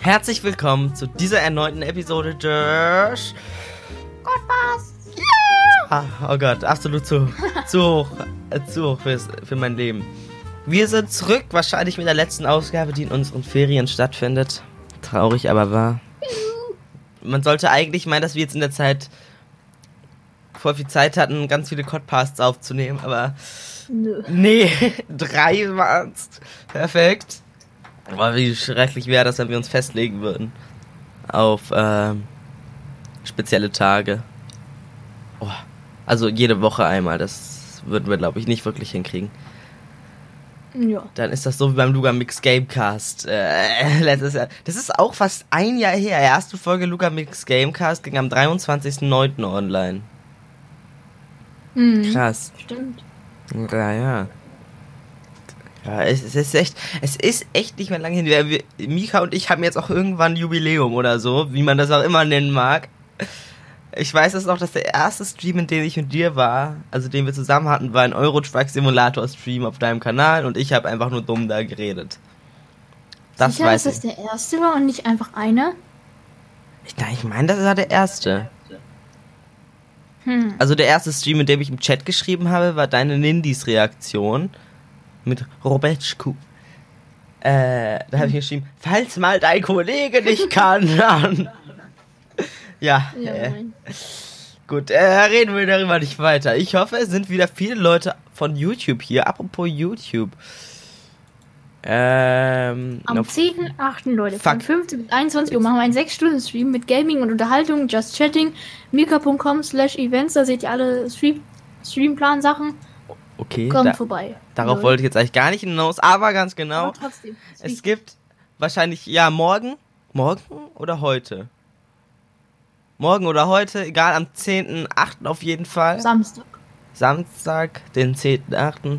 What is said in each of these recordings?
Herzlich willkommen zu dieser erneuten Episode des Gott was? Ah, oh Gott, absolut zu, zu hoch, äh, zu hoch fürs, für mein Leben. Wir sind zurück, wahrscheinlich mit der letzten Ausgabe, die in unseren Ferien stattfindet. Traurig, aber wahr. Man sollte eigentlich meinen, dass wir jetzt in der Zeit voll viel Zeit hatten, ganz viele Podcasts aufzunehmen, aber Nö. nee, drei waren's. Perfekt. Aber wie schrecklich wäre das, wenn wir uns festlegen würden auf ähm, spezielle Tage. Oh, also jede Woche einmal, das würden wir, glaube ich, nicht wirklich hinkriegen. Ja. Dann ist das so wie beim Luga Mix Gamecast äh, letztes Jahr. Das ist auch fast ein Jahr her. Erste Folge Luga Mix Gamecast ging am 23.09. online. Hm. Krass. Stimmt. Ja, ja. Ja, es, es ist echt, es ist echt nicht mehr lange hin. Wir, Mika und ich haben jetzt auch irgendwann ein Jubiläum oder so, wie man das auch immer nennen mag. Ich weiß es noch, dass der erste Stream, in dem ich mit dir war, also den wir zusammen hatten, war ein Eurotruck Simulator Stream auf deinem Kanal und ich habe einfach nur dumm da geredet. Das Sicher, weiß dass ich. das der erste war und nicht einfach einer? Ich, ich meine, das war der erste. Hm. Also der erste Stream, in dem ich im Chat geschrieben habe, war deine Nindis-Reaktion mit Robetschku. Äh, da habe ich geschrieben, falls mal dein Kollege nicht kann, dann. ja, Ja, äh, gut, äh, reden wir darüber nicht weiter. Ich hoffe, es sind wieder viele Leute von YouTube hier. Apropos YouTube. Ähm, Am auf- 10.8. Leute, von Fuck. 15 bis 21 Uhr machen wir einen 6-Stunden-Stream mit Gaming und Unterhaltung, Just Chatting, mika.com slash events, da seht ihr alle Stream Streamplan-Sachen. Okay, Kommt da, vorbei. darauf Leute. wollte ich jetzt eigentlich gar nicht hinaus, aber ganz genau. Aber trotzdem. Es gibt wahrscheinlich, ja, morgen. Morgen oder heute? Morgen oder heute, egal, am 10.8. auf jeden Fall. Samstag. Samstag, den 10.8.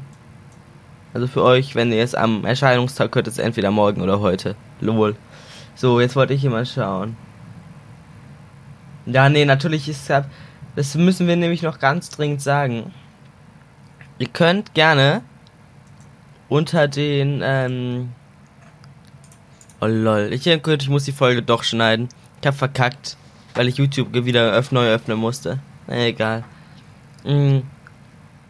Also für euch, wenn ihr es am Erscheinungstag hört, ist es entweder morgen oder heute. Lol. So, jetzt wollte ich hier mal schauen. Ja, nee, natürlich ist ja. Das müssen wir nämlich noch ganz dringend sagen. Ihr könnt gerne unter den, ähm. Oh lol. Ich, gut, ich muss die Folge doch schneiden. Ich hab verkackt, weil ich YouTube wieder öff neu öffnen musste. Na, egal. Mm.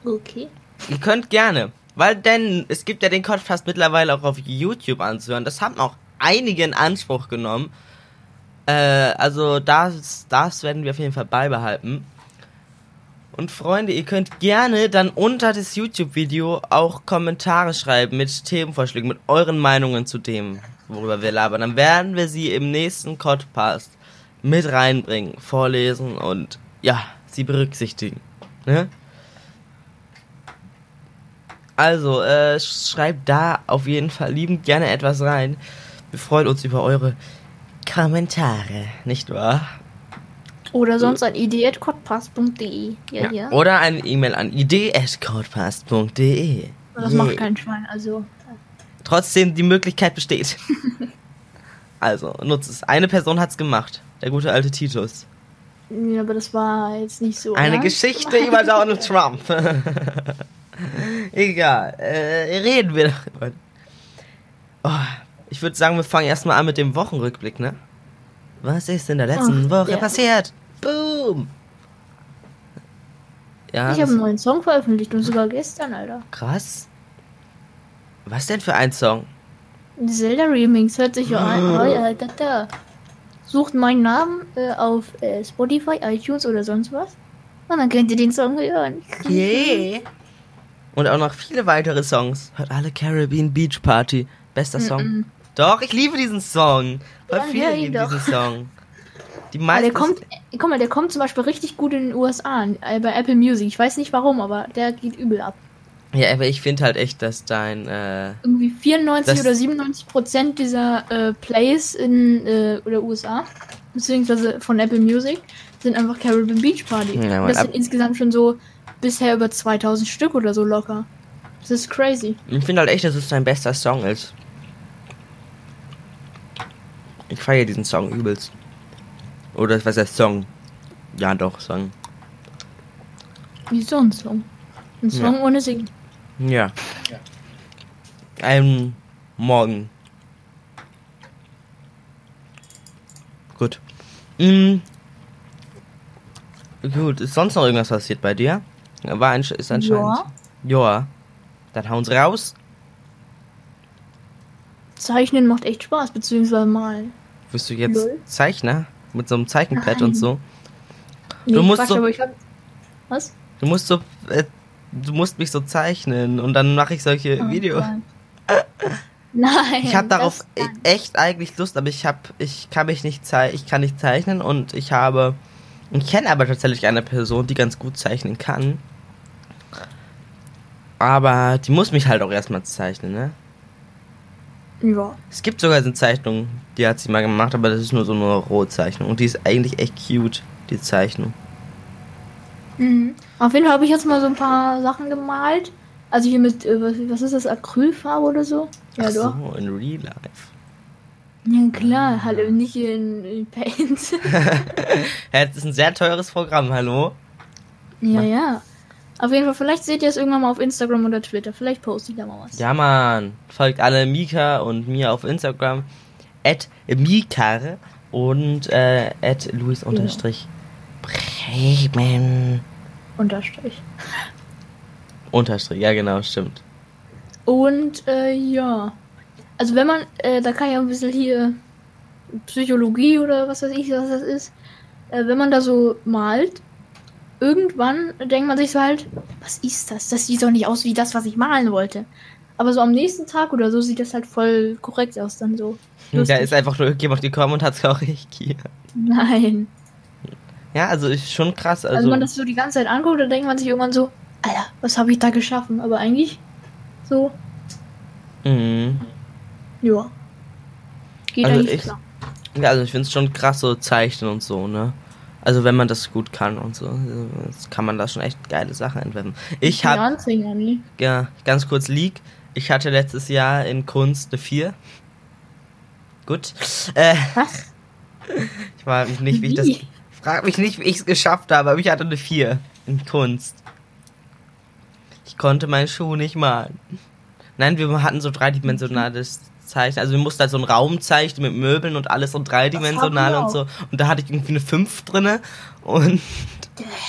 Okay. Ihr könnt gerne, weil denn es gibt ja den Podcast mittlerweile auch auf YouTube anzuhören. Das haben auch einige in Anspruch genommen. Äh, also das, das werden wir auf jeden Fall beibehalten. Und Freunde, ihr könnt gerne dann unter das YouTube-Video auch Kommentare schreiben mit Themenvorschlägen, mit euren Meinungen zu dem, worüber wir labern. Dann werden wir sie im nächsten Podcast mit reinbringen, vorlesen und ja, sie berücksichtigen. Ne? Also, äh, schreibt da auf jeden Fall liebend gerne etwas rein. Wir freuen uns über eure Kommentare, nicht wahr? Oder sonst an idee.codpass.de. Ja, ja. Oder eine E-Mail an idee.codepast.de. Das macht kein Schwein, also. Trotzdem die Möglichkeit besteht. also, nutzt es. Eine Person hat's gemacht. Der gute alte Titus. Ja, aber das war jetzt nicht so. Eine ne? Geschichte über Donald Trump. Egal. Äh, reden wir darüber. Oh, ich würde sagen, wir fangen erstmal an mit dem Wochenrückblick, ne? Was ist in der letzten Ach, Woche ja. passiert? Boom! Ja, Ich habe einen neuen Song veröffentlicht und sogar gestern, Alter. krass. Was denn für ein Song? Zelda Remix hört sich ja an. Oh, ja, da, da. Sucht meinen Namen äh, auf äh, Spotify, iTunes oder sonst was. Und dann könnt ihr den Song hören. Yeah. Und auch noch viele weitere Songs. Hört alle Caribbean Beach Party. Bester Song. Mm-mm. Doch, ich liebe diesen Song. Voll Ja, viele lieben diesen Song. Die meisten. der kommt, äh, guck mal, der kommt zum Beispiel richtig gut in den USA, äh, bei Apple Music. Ich weiß nicht warum, aber der geht übel ab. Ja, aber ich finde halt echt, dass dein. Äh, Irgendwie 94 Das- oder 97 Prozent dieser äh, Plays in äh, oder USA, beziehungsweise von Apple Music, sind einfach Caribbean Beach Party. Ja, das sind insgesamt schon so bisher über 2000 Stück oder so locker. Das ist crazy. ich finde halt echt, dass es dein bester Song ist. Ich feiere diesen Song übelst. Oder was heißt Song? Ja, doch, Song. Wie so ein Song. Ein Song Ja. ohne Singen. Ja. Ähm, morgen. Gut. Mm. Gut, ist sonst noch irgendwas passiert bei dir? War ein, ist anscheinend. Ja. Dann hauen sie raus. Zeichnen macht echt Spaß, beziehungsweise malen. Wirst du jetzt Null. Zeichner? Mit so einem Zeichenpad Nein. und so. Nee, Du musst Quatsch, so- hab... Was? Du musst so. Äh, du musst mich so zeichnen und dann mache ich solche Oh Videos. Nein. Ich habe darauf echt eigentlich Lust, aber ich habe, ich kann mich nicht zei ich kann nicht zeichnen und ich habe, ich kenne aber tatsächlich eine Person, die ganz gut zeichnen kann. Aber die muss mich halt auch erstmal zeichnen, ne? Ja. Es gibt sogar eine Zeichnung, die hat sie mal gemacht, aber das ist nur so eine Rohzeichnung und die ist eigentlich echt cute, die Zeichnung. Mhm. Auf jeden Fall habe ich jetzt mal so ein paar Sachen gemalt. Also hier mit, äh, was, ist das, Acrylfarbe oder so? Ja, Ach doch. so, in Real Life. Ja, klar, hallo, nicht in, in Paint. Ja, das ist ein sehr teures Programm, hallo? ja, ja. Auf jeden Fall, vielleicht seht ihr es irgendwann mal auf Instagram oder Twitter. Vielleicht poste ich da mal was. Ja, Mann. Folgt alle Mika und mir auf Instagram. At Mikar und äh, at Luis unterstrich Bremen. Unterstrich. Unterstrich, ja genau, stimmt. Und äh, ja. Also wenn man, äh, da kann ja ein bisschen hier Psychologie oder was weiß ich, was das ist. Äh, wenn man da so malt, irgendwann denkt man sich so halt, was ist das? Das sieht doch nicht aus wie das, was ich malen wollte. Aber so am nächsten Tag oder so sieht das halt voll korrekt aus dann so. Da Lustig. ist einfach nur irgendjemand gekommen und hat es korrigiert. Nein. Ja, also ist schon krass. Also, Also, wenn man das so die ganze Zeit anguckt, dann denkt man sich irgendwann so, Alter, was habe ich da geschaffen? Aber eigentlich so, mhm. ja. Geht Also eigentlich ich- klar. ja, also ich finde es schon krass so zeichnen und so, ne? Also wenn man das gut kann und so, kann man da schon echt geile Sachen entwerfen. Ich habe? Ja, ganz kurz Leak. Ich hatte letztes Jahr in Kunst eine 4. Gut. Äh, Was? ich frage mich nicht, wie ich das. Wie? Frag mich nicht, wie ich es geschafft habe, aber ich hatte eine 4 in Kunst. Ich konnte meinen Schuh nicht malen. Nein, wir hatten so dreidimensionales Zeichnen. Also wir mussten halt so einen Raum zeichnen mit Möbeln und alles so dreidimensional und so. Und da hatte ich irgendwie eine 5 drinne. Und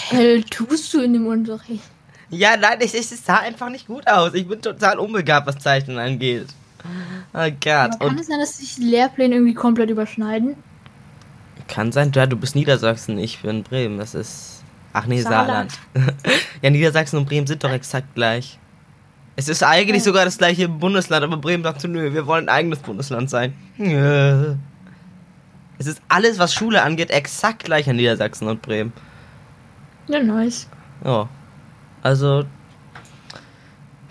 Hell tust du in dem Unterricht? ja, nein, es, sah einfach nicht gut aus. Ich bin total unbegabt, was Zeichnen angeht. Oh Gott. kann Und es sein, dass sich die Lehrpläne irgendwie komplett überschneiden? Kann sein, ja, du bist Niedersachsen, ich bin Bremen. Das ist. Ach nee, Saarland. Saarland. ja, Niedersachsen und Bremen sind doch exakt gleich. Es ist eigentlich Ja. sogar das gleiche Bundesland, aber Bremen sagt so, nö, wir wollen ein eigenes Bundesland sein. Ja. Es ist alles, was Schule angeht, exakt gleich in Niedersachsen und Bremen. Ja, nice. Ja. Also.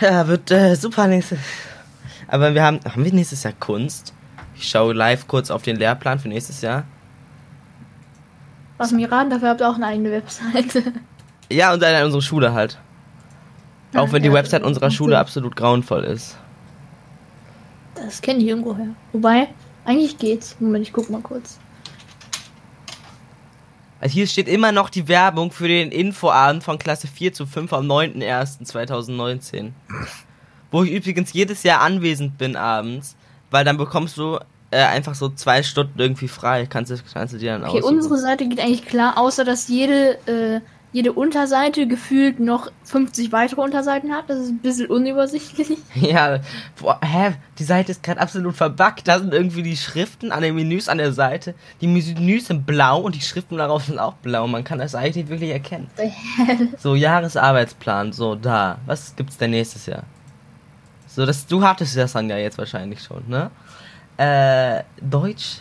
Ja, wird äh, super nächstes. Aber wir haben. Haben wir nächstes Jahr Kunst? Ich schaue live kurz auf den Lehrplan für nächstes Jahr. Was mir raten, dafür habt ihr auch eine eigene Webseite. Ja, und dann unsere Schule halt. Auch wenn die Website unserer Schule Sinn. absolut grauenvoll ist. Das kenne ich irgendwo her. Wobei, eigentlich geht's. Moment, ich guck mal kurz. Also hier steht immer noch die Werbung für den Infoabend von Klasse 4 zu 5 am 9.01.2019. Wo ich übrigens jedes Jahr anwesend bin abends, weil dann bekommst du äh, einfach so zwei Stunden irgendwie frei. Kannst du, kannst du dir dann Okay, aussuchen. unsere Seite geht eigentlich klar, außer dass jede, äh, jede Unterseite gefühlt noch 50 weitere Unterseiten hat. Das ist ein bisschen unübersichtlich. Ja, boah, hä? Die Seite ist gerade absolut verbuggt. Da sind irgendwie die Schriften an den Menüs an der Seite. Die Menüs sind blau und die Schriften darauf sind auch blau. Man kann das eigentlich nicht wirklich erkennen. So, Jahresarbeitsplan, so, da. Was gibt's denn nächstes Jahr? So, das, du hattest das dann ja jetzt wahrscheinlich schon, ne? Äh, Deutsch.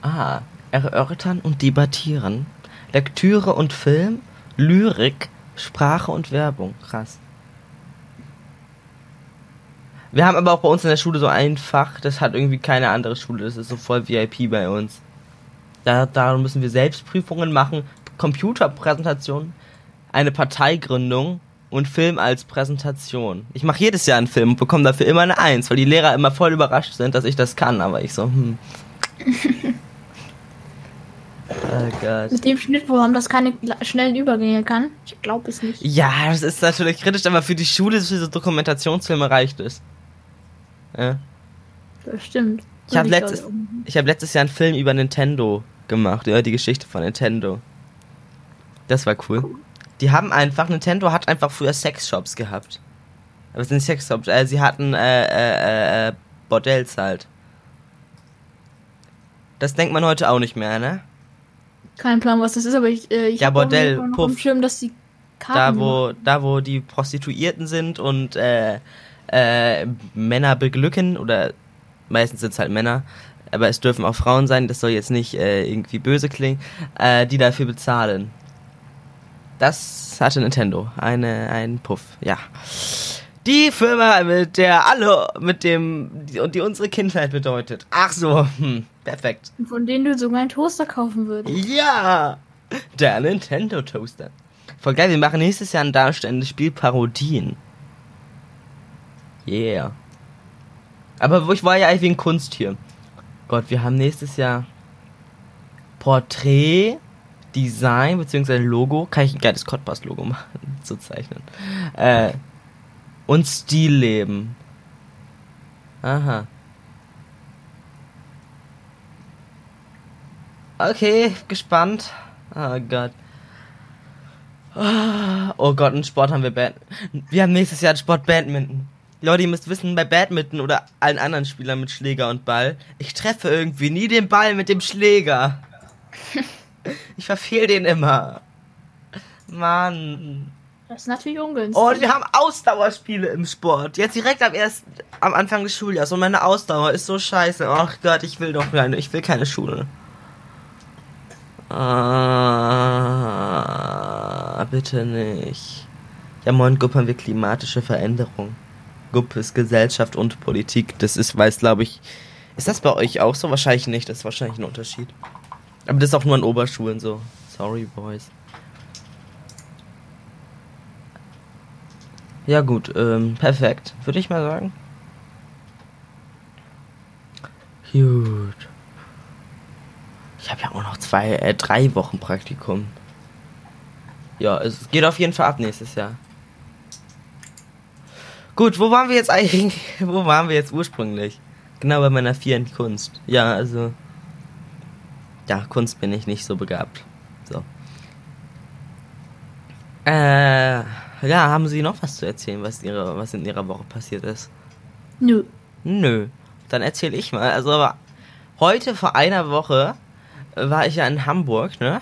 Ah, erörtern und debattieren. Lektüre und Film. Lyrik. Sprache und Werbung. Krass. Wir haben aber auch bei uns in der Schule so ein Fach, das hat irgendwie keine andere Schule. Das ist so voll VIP bei uns. Da, da müssen wir Selbstprüfungen machen, Computerpräsentationen, eine Parteigründung und Film als Präsentation. Ich mache jedes Jahr einen Film und bekomme dafür immer eine Eins, weil die Lehrer immer voll überrascht sind, dass ich das kann. Aber ich so, hm. oh Gott. Mit dem Schnittprogramm, das keine schnellen Übergänge kann. Ich glaube es nicht. Ja, das ist natürlich kritisch, aber für die Schule, für so Dokumentationsfilme reicht es. Ja. Das stimmt. Ich habe letztes, ich hab letztes Jahr einen Film über Nintendo gemacht, ja, die Geschichte von Nintendo. Das war cool. Die haben einfach, Nintendo hat einfach früher Sexshops gehabt. Aber es sind Sexshops, äh, sie hatten äh, äh, äh, Bordells halt. Das denkt man heute auch nicht mehr, ne? Kein Plan, was das ist, aber ich, äh, ich Ja, Bordell, Puff. Schirm, dass die Karten Da wo, da wo die Prostituierten sind und äh, äh, Männer beglücken oder meistens sind es halt Männer, aber es dürfen auch Frauen sein, das soll jetzt nicht äh, irgendwie böse klingen, äh, die dafür bezahlen. Das hatte Nintendo, eine ein Puff, ja. Die Firma, mit der alle, mit dem, die, und die unsere Kindheit bedeutet. Ach so, hm, perfekt. von denen du sogar einen Toaster kaufen würdest. Ja, der Nintendo Toaster. Voll geil, wir machen nächstes Jahr ein darstellendes Spiel Parodien. Yeah. Aber wo ich war ja eigentlich wegen Kunst hier. Gott, wir haben nächstes Jahr Porträt, Design bzw. Logo. Kann ich ein geiles Cottbus-Logo machen, zu zeichnen. Äh, und Stillleben. Aha. Okay, gespannt. Oh Gott. Ah, Oh Gott, in Sport haben wir Bad. Wir haben nächstes Jahr Sport Badminton. Leute, ihr müsst wissen, bei Badminton oder allen anderen Spielern mit Schläger und Ball, ich treffe irgendwie nie den Ball mit dem Schläger. Ich verfehl den immer. Mann. Das ist natürlich ungünstig. Oh, und wir haben Ausdauerspiele im Sport. Jetzt direkt am ersten, am Anfang des Schuljahres. Und meine Ausdauer ist so scheiße. Ach Gott, ich will doch keine, ich will keine Schule. Ah, bitte nicht. Ja, moin, Gupp haben wir klimatische Veränderung. Gupp ist Gesellschaft und Politik. Das ist, weiß, glaube ich. Ist das bei euch auch so? Wahrscheinlich nicht. Das ist wahrscheinlich ein Unterschied. Aber das ist auch nur an Oberschulen so. Sorry, Boys. Ja gut, ähm, perfekt. Würde ich mal sagen. Gut. Ich habe ja auch noch zwei, äh, drei Wochen Praktikum. Ja, es geht auf jeden Fall ab nächstes Jahr. Gut, wo waren wir jetzt eigentlich? Wo waren wir jetzt ursprünglich? Genau bei meiner vierten Kunst. Ja, also. Ja, Kunst bin ich nicht so begabt. So. Äh, ja, haben Sie noch was zu erzählen, was, ihre, was in Ihrer Woche passiert ist? Nö. Nö. Dann erzähle ich mal. Also, aber heute vor einer Woche war ich ja in Hamburg, ne?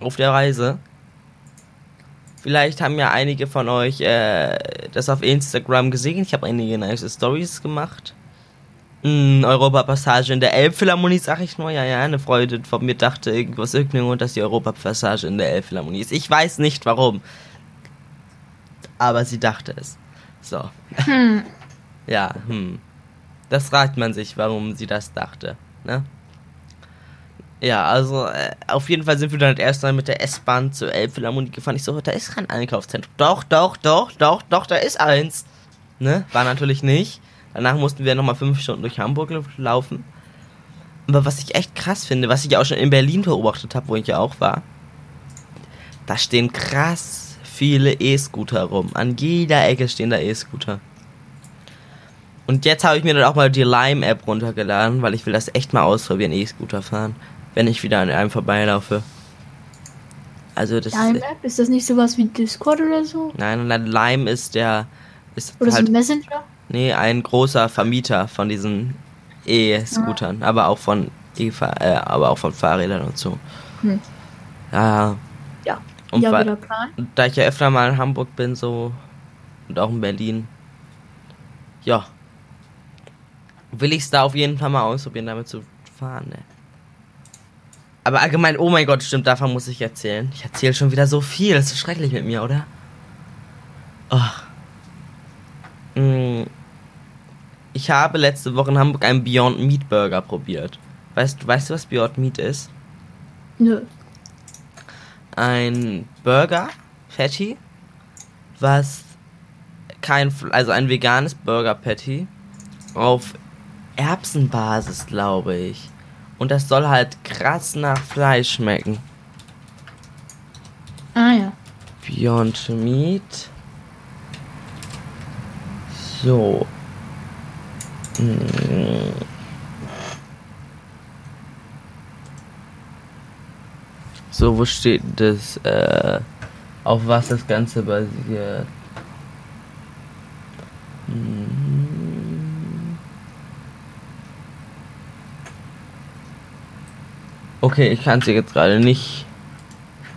Auf der Reise. Vielleicht haben ja einige von euch äh, das auf Instagram gesehen. Ich habe einige nice Stories gemacht. Mm, Europapassage in der Elbphilharmonie, sag ich nur. Ja, ja, eine Freundin von mir dachte irgendwas irgendwo, dass die Europapassage in der Elbphilharmonie ist. Ich weiß nicht warum. Aber sie dachte es. So. Hm. Ja, hm. Das fragt man sich, warum sie das dachte, ne? Ja, also äh, auf jeden Fall sind wir dann halt erst mal mit der S-Bahn zur Elbphilharmonie gefahren. Ich so, da ist kein Einkaufszentrum. Doch, doch, doch, doch, doch, da ist eins. Ne? War natürlich nicht. Danach mussten wir nochmal fünf Stunden durch Hamburg laufen. Aber was ich echt krass finde, was ich auch schon in Berlin beobachtet habe, wo ich ja auch war, da stehen krass viele E-Scooter rum. An jeder Ecke stehen da E-Scooter. Und jetzt habe ich mir dann auch mal die Lime-App runtergeladen, weil ich will das echt mal ausprobieren, E-Scooter fahren, wenn ich wieder an einem vorbeilaufe. Also das Lime App, ist das nicht sowas wie Discord oder so? Nein, nein, Lime ist der ist Oder so halt ein Messenger? nee, ein großer Vermieter von diesen E-Scootern, aber auch von e äh, aber auch von Fahrrädern und so. Hm. Ja, Ja. Und ja, wieder Plan. und da ich ja öfter mal in Hamburg bin so und auch in Berlin. Ja. Will ich es da auf jeden Fall mal ausprobieren, damit zu fahren, ne? Aber allgemein, oh mein Gott, stimmt, davon muss ich erzählen. Ich erzähle schon wieder so viel, das ist schrecklich mit mir, oder? Ach. Mm. Ich habe letzte Woche in Hamburg einen Beyond Meat Burger probiert. Weißt, weißt du, was Beyond Meat ist? Nö. Ein Burger Patty, was kein, also ein veganes Burger Patty auf Erbsenbasis, glaube ich. Und das soll halt krass nach Fleisch schmecken. Ah ja. Beyond Meat. So. Mm. So, wo steht das, äh, auf was das Ganze basiert? Hm. Okay, ich kann sie jetzt gerade nicht.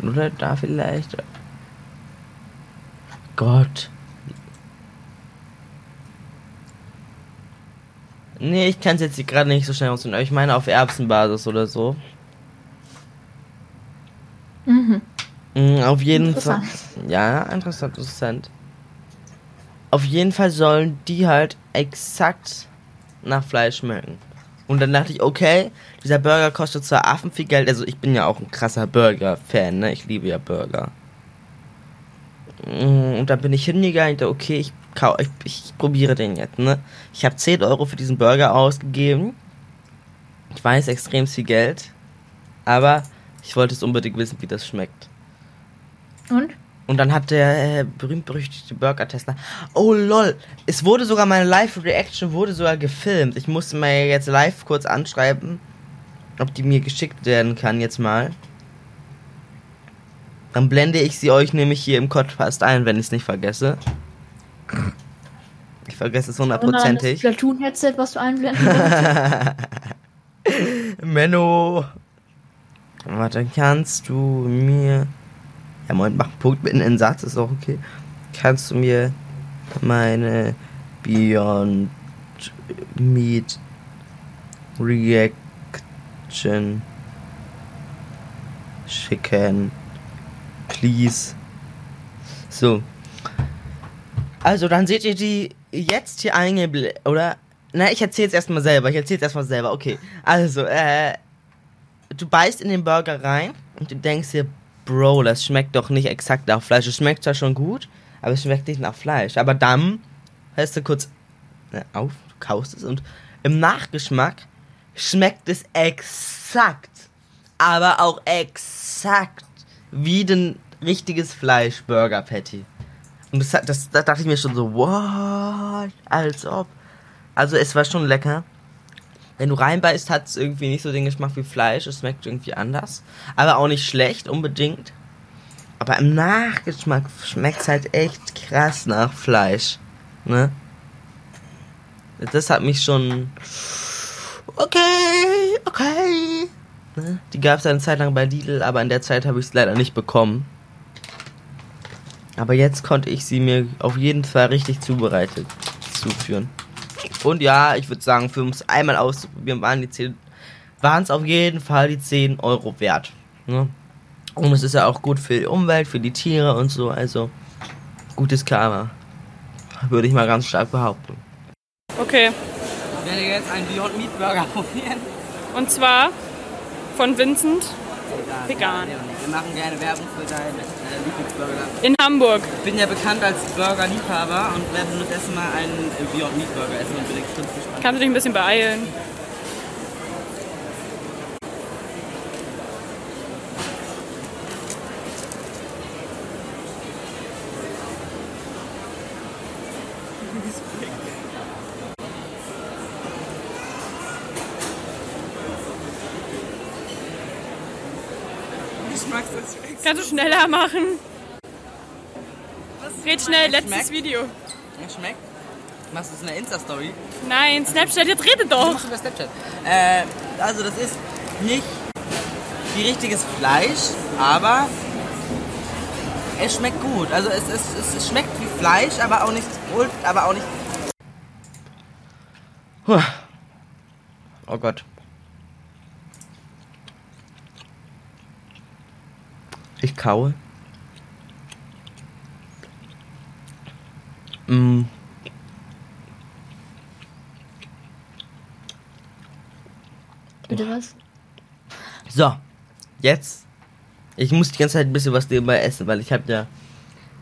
Oder da vielleicht? Gott. Nee, ich kann es jetzt gerade nicht so schnell aussuchen, ich meine auf Erbsenbasis oder so. Auf jeden Fall. Ja, interessant, interessant. Auf jeden Fall sollen die halt exakt nach Fleisch schmecken. Und dann dachte ich, okay, dieser Burger kostet zwar affen viel Geld, also ich bin ja auch ein krasser Burger-Fan, ne? Ich liebe ja Burger. Mm, Und dann bin ich hingegangen und dachte, okay, ich, ich, ich probiere den jetzt, ne? Ich habe 10 Euro für diesen Burger ausgegeben. Ich weiß, extrem viel Geld. Aber ich wollte es unbedingt wissen, wie das schmeckt. Und? Und dann hat der äh, berühmt-berüchtigte Burger-Tester. Oh lol, es wurde sogar meine Live-Reaction wurde sogar gefilmt. Ich musste mir jetzt live kurz anschreiben, ob die mir geschickt werden kann jetzt mal. Dann blende ich sie euch nämlich hier im Podcast ein, wenn ich es nicht vergesse. Ich vergesse es Und dann das hundertprozentig. Platoon-Headset, was du einblenden kannst. Menno. Warte, kannst du mir. Ja, Moment, mach einen Punkt mit einem Satz, ist auch okay. Kannst du mir meine Beyond Meat Reaction schicken? Please. So. Also, dann seht ihr die jetzt hier eingeblendet, oder? Na, ich erzähl's erstmal selber. Ich erzähl's erstmal selber. Okay. Also, äh, du beißt in den Burger rein und du denkst dir, Bro, das schmeckt doch nicht exakt nach Fleisch. Es schmeckt zwar schon gut, aber es schmeckt nicht nach Fleisch. Aber dann hörst du kurz äh, auf, du kaust es und im Nachgeschmack schmeckt es exakt, aber auch exakt wie ein richtiges Fleisch Burger Patty. Und das, das, da dachte ich mir schon so, what? Als ob. Also es war schon lecker. Wenn du reinbeißt, hat es irgendwie nicht so den Geschmack wie Fleisch. Es schmeckt irgendwie anders. Aber auch nicht schlecht unbedingt. Aber im Nachgeschmack schmeckt es halt echt krass nach Fleisch. Ne? Das hat mich schon. Okay, okay. Ne? Die gab es eine Zeit lang bei Lidl, aber in der Zeit habe ich es leider nicht bekommen. Aber jetzt konnte ich sie mir auf jeden Fall richtig zubereitet zuführen. Und ja, ich würde sagen, für uns einmal auszuprobieren, waren die 10, waren es auf jeden Fall die 10 Euro wert. Ne? Und es ist ja auch gut für die Umwelt, für die Tiere und so, also gutes Karma. Würde ich mal ganz stark behaupten. Okay. Ich werde jetzt einen Beyond Meat Burger probieren. Und zwar von Vincent Vegan. Wir machen gerne Werbung für deinen äh, Lieblingsburger. in Hamburg. Ich bin ja bekannt als Burger-Liebhaber und werde das erste Mal einen Beyond Meat Burger essen und bin extrem gespannt. Kannst du dich ein bisschen beeilen? Kannst du schneller machen? Red schnell, letztes Schmeckt? Video. Ja, schmeckt. Machst du das in der Insta-Story? Nein, Snapchat, jetzt rede doch. Machst du bei Snapchat? Äh, also das ist nicht wie richtiges Fleisch, aber es schmeckt gut. Also es, es, es, es schmeckt wie Fleisch, aber auch nicht aber auch nicht. Oh Gott. Ich kaue. Mm. Bitte was? So, jetzt. Ich muss die ganze Zeit ein bisschen was nebenbei essen, weil ich habe ja.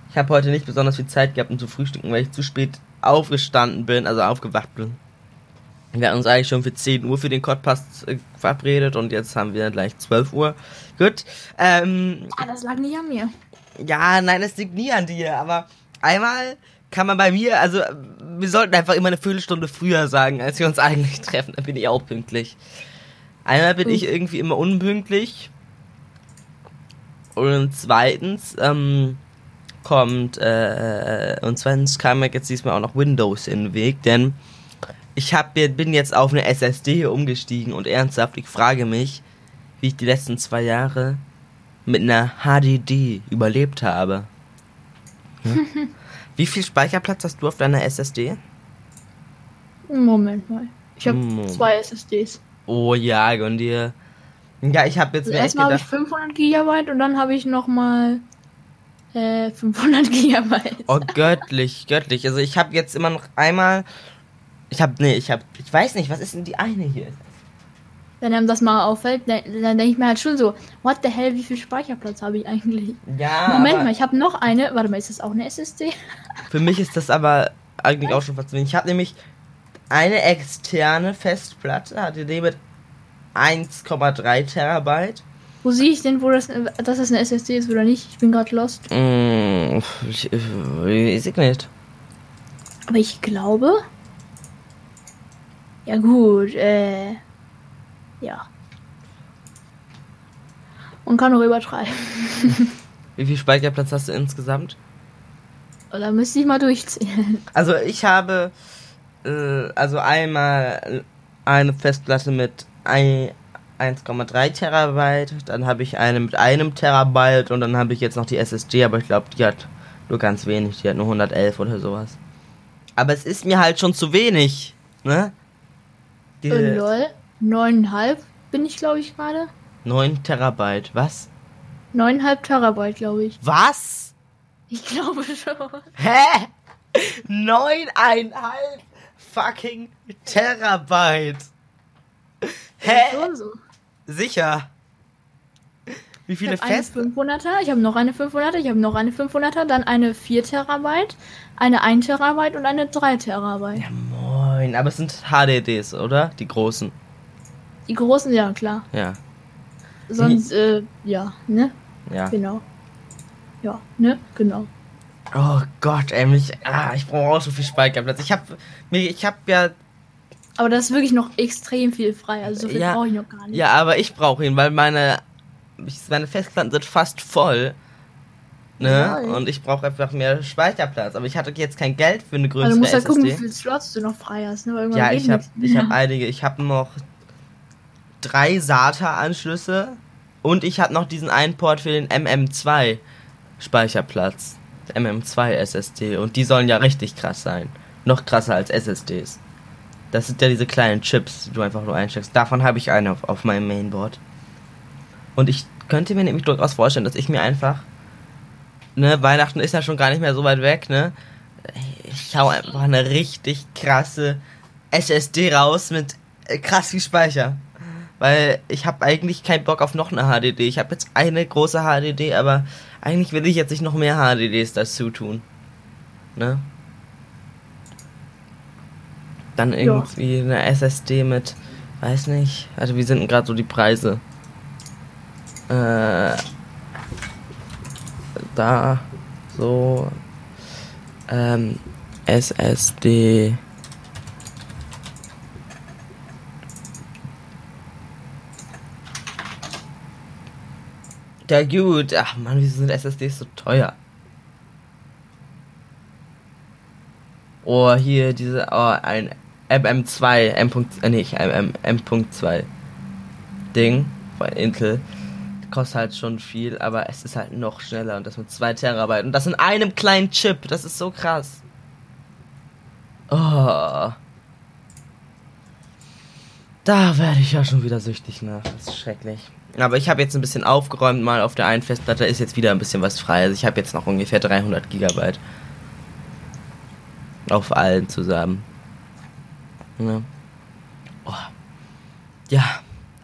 Ich habe heute nicht besonders viel Zeit gehabt, um zu frühstücken, weil ich zu spät aufgestanden bin, also aufgewacht bin. Wir hatten uns eigentlich schon für 10 Uhr für den Podcast äh, verabredet und jetzt haben wir gleich 12 Uhr. Gut. Ähm, Ah, das lag nicht an mir. ja, nein, das liegt nie an dir, aber einmal kann man bei mir, also äh, wir sollten einfach immer eine Viertelstunde früher sagen, als wir uns eigentlich treffen, dann bin ich auch pünktlich. Einmal bin ich irgendwie immer unpünktlich Und zweitens, ähm, kommt, äh, und zweitens kam mir jetzt diesmal auch noch Windows in den Weg, denn ich hab, bin jetzt auf eine SSD umgestiegen und ernsthaft, ich frage mich, wie ich die letzten zwei Jahre mit einer HDD überlebt habe. Hm? Wie viel Speicherplatz hast du auf deiner SSD? Moment mal. Ich habe Moment. zwei SSDs. Oh ja, gönn dir. Ja, ich habe jetzt Also erstmal habe ich gedacht, 500 Gigabyte und dann habe ich noch mal äh, 500 Gigabyte. oh göttlich, göttlich. Also ich habe jetzt immer noch einmal, ich habe, nee, ich habe, ich weiß nicht, was ist denn die eine hier? Wenn einem das mal auffällt, dann, dann denke ich mir halt schon so, what the hell, wie viel Speicherplatz habe ich eigentlich? Ja, Moment mal, ich habe noch eine. Warte mal, ist das auch eine SSD? für mich ist das aber eigentlich auch schon fast wenig. Ich habe nämlich eine externe Festplatte, HDD mit 1,3 Terabyte. Wo sehe ich denn, wo das, dass das eine SSD ist oder nicht? Ich bin gerade lost. Mm, ich, ich, weiß ich nicht. Aber ich glaube. Ja gut, äh. Ja. Und kann auch übertreiben. Wie viel Speicherplatz hast du insgesamt? Oder müsste ich mal durchzählen. Also ich habe äh, also einmal eine Festplatte mit ein- 1,3 Terabyte, dann habe ich eine mit einem Terabyte und dann habe ich jetzt noch die SSD, aber ich glaube, die hat nur ganz wenig, die hat nur 111 oder sowas. Aber es ist mir halt schon zu wenig, ne? Die Äh, lol. Neuneinhalb bin ich, glaube ich, gerade. 9 Terabyte, was? Neuneinhalb Terabyte, glaube ich. Was? Ich glaube schon. Hä? Neuneinhalb fucking Terabyte. Hä? Schon so. Sicher. Wie Ich viele eine Fest? 500er, ich habe noch eine 500er, ich habe noch eine 500er, dann eine 4 Terabyte, eine 1 Terabyte und eine 3 Terabyte. Ja, moin. Aber es sind HDDs, oder? Die großen. Die großen, ja klar. Ja. Sonst, äh, ja, ne? Ja. Genau. Ja, ne? Genau. Oh Gott, ey, mich, ah, ich brauche auch so viel Speicherplatz. Ich hab, mir, ich hab ja, Aber da ist wirklich noch extrem viel frei. Also so viel Ja, brauche ich noch gar nicht. ja, aber ich brauche ihn, weil meine, meine Festplatten sind fast voll. Ne? Und ich brauche einfach mehr Speicherplatz. Aber ich hatte jetzt kein Geld für eine also größere du musst halt gucken, wie SSD. viele Slots du noch frei hast. Ne? Ja, ich habe hab einige. Ich habe noch drei SATA-Anschlüsse und ich habe noch diesen einen Port für den MM2 Speicherplatz. MM2 SSD. Und die sollen ja richtig krass sein. Noch krasser als SSDs. Das sind ja diese kleinen Chips, die du einfach nur einsteckst. Davon habe ich eine auf, auf meinem Mainboard. Und ich könnte mir nämlich durchaus vorstellen, dass ich mir einfach. Ne, Weihnachten ist ja schon gar nicht mehr so weit weg, ne? Ich hau einfach eine richtig krasse SSD raus mit äh, krass viel Speicher. Weil ich habe eigentlich keinen Bock auf noch eine HDD. Ich habe jetzt eine große HDD, aber eigentlich will ich jetzt nicht noch mehr HDDs dazu tun. Ne? Dann irgendwie eine SSD mit, weiß nicht, also wie sind denn gerade so die Preise? Äh, da, so, ähm, SSD. Ja gut, ach man, wieso sind SSDs so teuer? Oh, hier diese, oh, ein MM2, M. Äh, nicht, M, M.2 Ding von Intel. Kostet halt schon viel, aber es ist halt noch schneller und das mit 2 Terabyte. Und das in einem kleinen Chip, das ist so krass. Oh. Da werde ich ja schon wieder süchtig nach. Das ist schrecklich. Aber ich habe jetzt ein bisschen aufgeräumt mal auf der einen Festplatte. Ist jetzt wieder ein bisschen was frei. Also ich habe jetzt noch ungefähr 300 Gigabyte. Auf allen zusammen. Ja. Oh. Ja.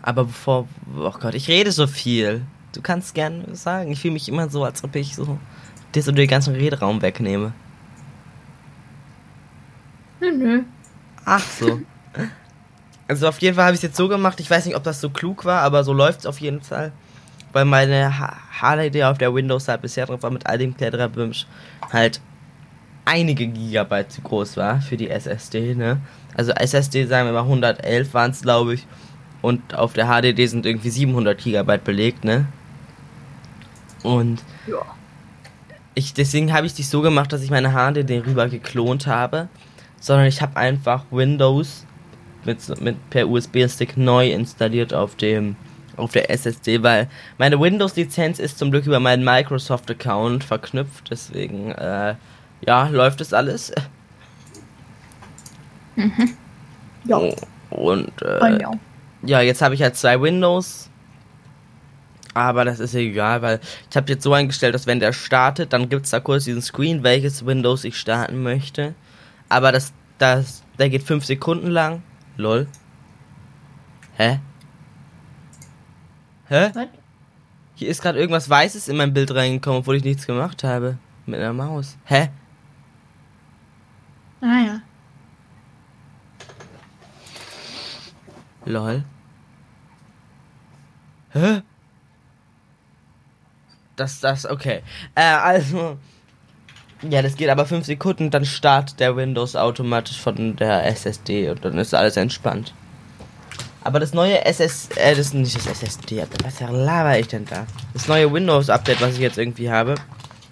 Aber bevor. Oh Gott, ich rede so viel. Du kannst gern sagen. Ich fühle mich immer so, als ob ich so dir so den ganzen Rederaum wegnehme. Nö, nö. Ach so. Also auf jeden Fall habe ich es jetzt so gemacht. Ich weiß nicht, ob das so klug war, aber so läuft es auf jeden Fall. Weil meine H- HDD auf der Windows halt bisher drauf war mit all dem Kletterbimsch halt einige Gigabyte zu groß war für die SSD, ne? Also SSD sagen wir mal 111 waren es glaube ich und auf der HDD sind irgendwie 700 Gigabyte belegt, ne? Und Ja. ich, deswegen habe ich dich so gemacht, dass ich meine HDD rüber geklont habe, sondern ich habe einfach Windows mit, mit per USB-Stick neu installiert auf dem auf der SSD, weil meine Windows-Lizenz ist zum Glück über meinen Microsoft-Account verknüpft, deswegen äh, ja läuft es alles. Ja, Und bei äh, auch. Ja, jetzt habe ich halt zwei Windows. Aber das ist egal, weil ich habe jetzt so eingestellt, dass wenn der startet, dann gibt's da kurz diesen Screen, welches Windows ich starten möchte. Aber das, das, der geht fünf Sekunden lang. Lol. Hä? Hä? Was? Hier ist gerade irgendwas Weißes in mein Bild reingekommen, obwohl ich nichts gemacht habe. Mit einer Maus. Hä? Ah ja. Lol. Hä? Das, das, okay. Äh, also. Ja, das geht aber 5 Sekunden, dann startet der Windows automatisch von der SSD und dann ist alles entspannt. Aber das neue SS, äh, das ist nicht das SSD-Update, was laber ich denn da? Das neue Windows-Update, was ich jetzt irgendwie habe,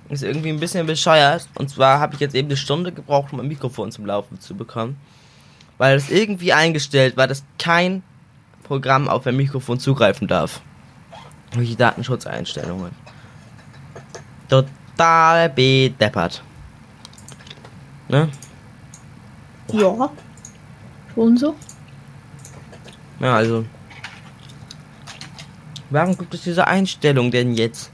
ist irgendwie ein bisschen bescheuert. Und zwar habe ich jetzt eben eine Stunde gebraucht, um mein Mikrofon zum Laufen zu bekommen. Weil es irgendwie eingestellt war, dass kein Programm auf ein Mikrofon zugreifen darf. Durch die Datenschutzeinstellungen. Total bedeppert. Ne? Ja. Schon so. Ja, also. Warum gibt es diese Einstellung denn jetzt?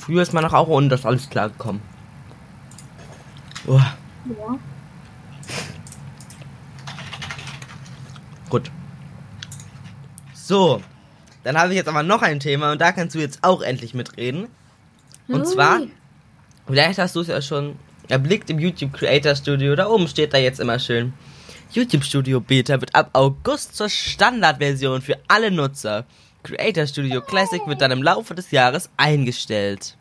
Früher ist man doch auch ohne das alles klar gekommen. Oh, Ja. gut. So. Dann habe ich jetzt aber noch ein Thema und da kannst du jetzt auch endlich mitreden. Und Ui. zwar, vielleicht hast du es ja schon erblickt im YouTube Creator Studio. Da oben steht da jetzt immer schön. YouTube Studio Beta wird ab August zur Standardversion für alle Nutzer. Creator Studio Classic wird dann im Laufe des Jahres eingestellt.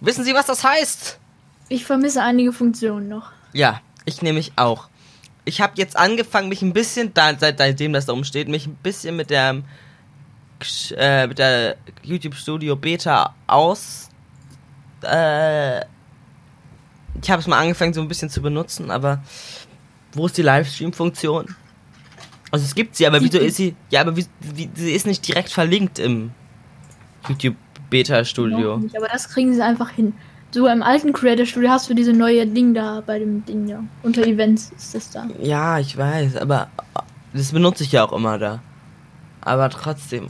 Wissen Sie, was das heißt? Ich vermisse einige Funktionen noch. Ja, ich nämlich auch. Ich habe jetzt angefangen, mich ein bisschen, da, seit, seitdem das da steht, mich ein bisschen mit der, äh, mit der YouTube Studio Beta aus. Äh, ich habe es mal angefangen, so ein bisschen zu benutzen, aber wo ist die Livestream-Funktion? Also es gibt sie, aber wieso ist sie? Ja, aber wie, wie, sie ist nicht direkt verlinkt im YouTube Beta Studio. Nicht, aber das kriegen sie einfach hin. So im alten Creator Studio hast du diese neue Ding da bei dem Ding ja. Unter Events ist das da. Ja, ich weiß, aber das benutze ich ja auch immer da. Aber trotzdem.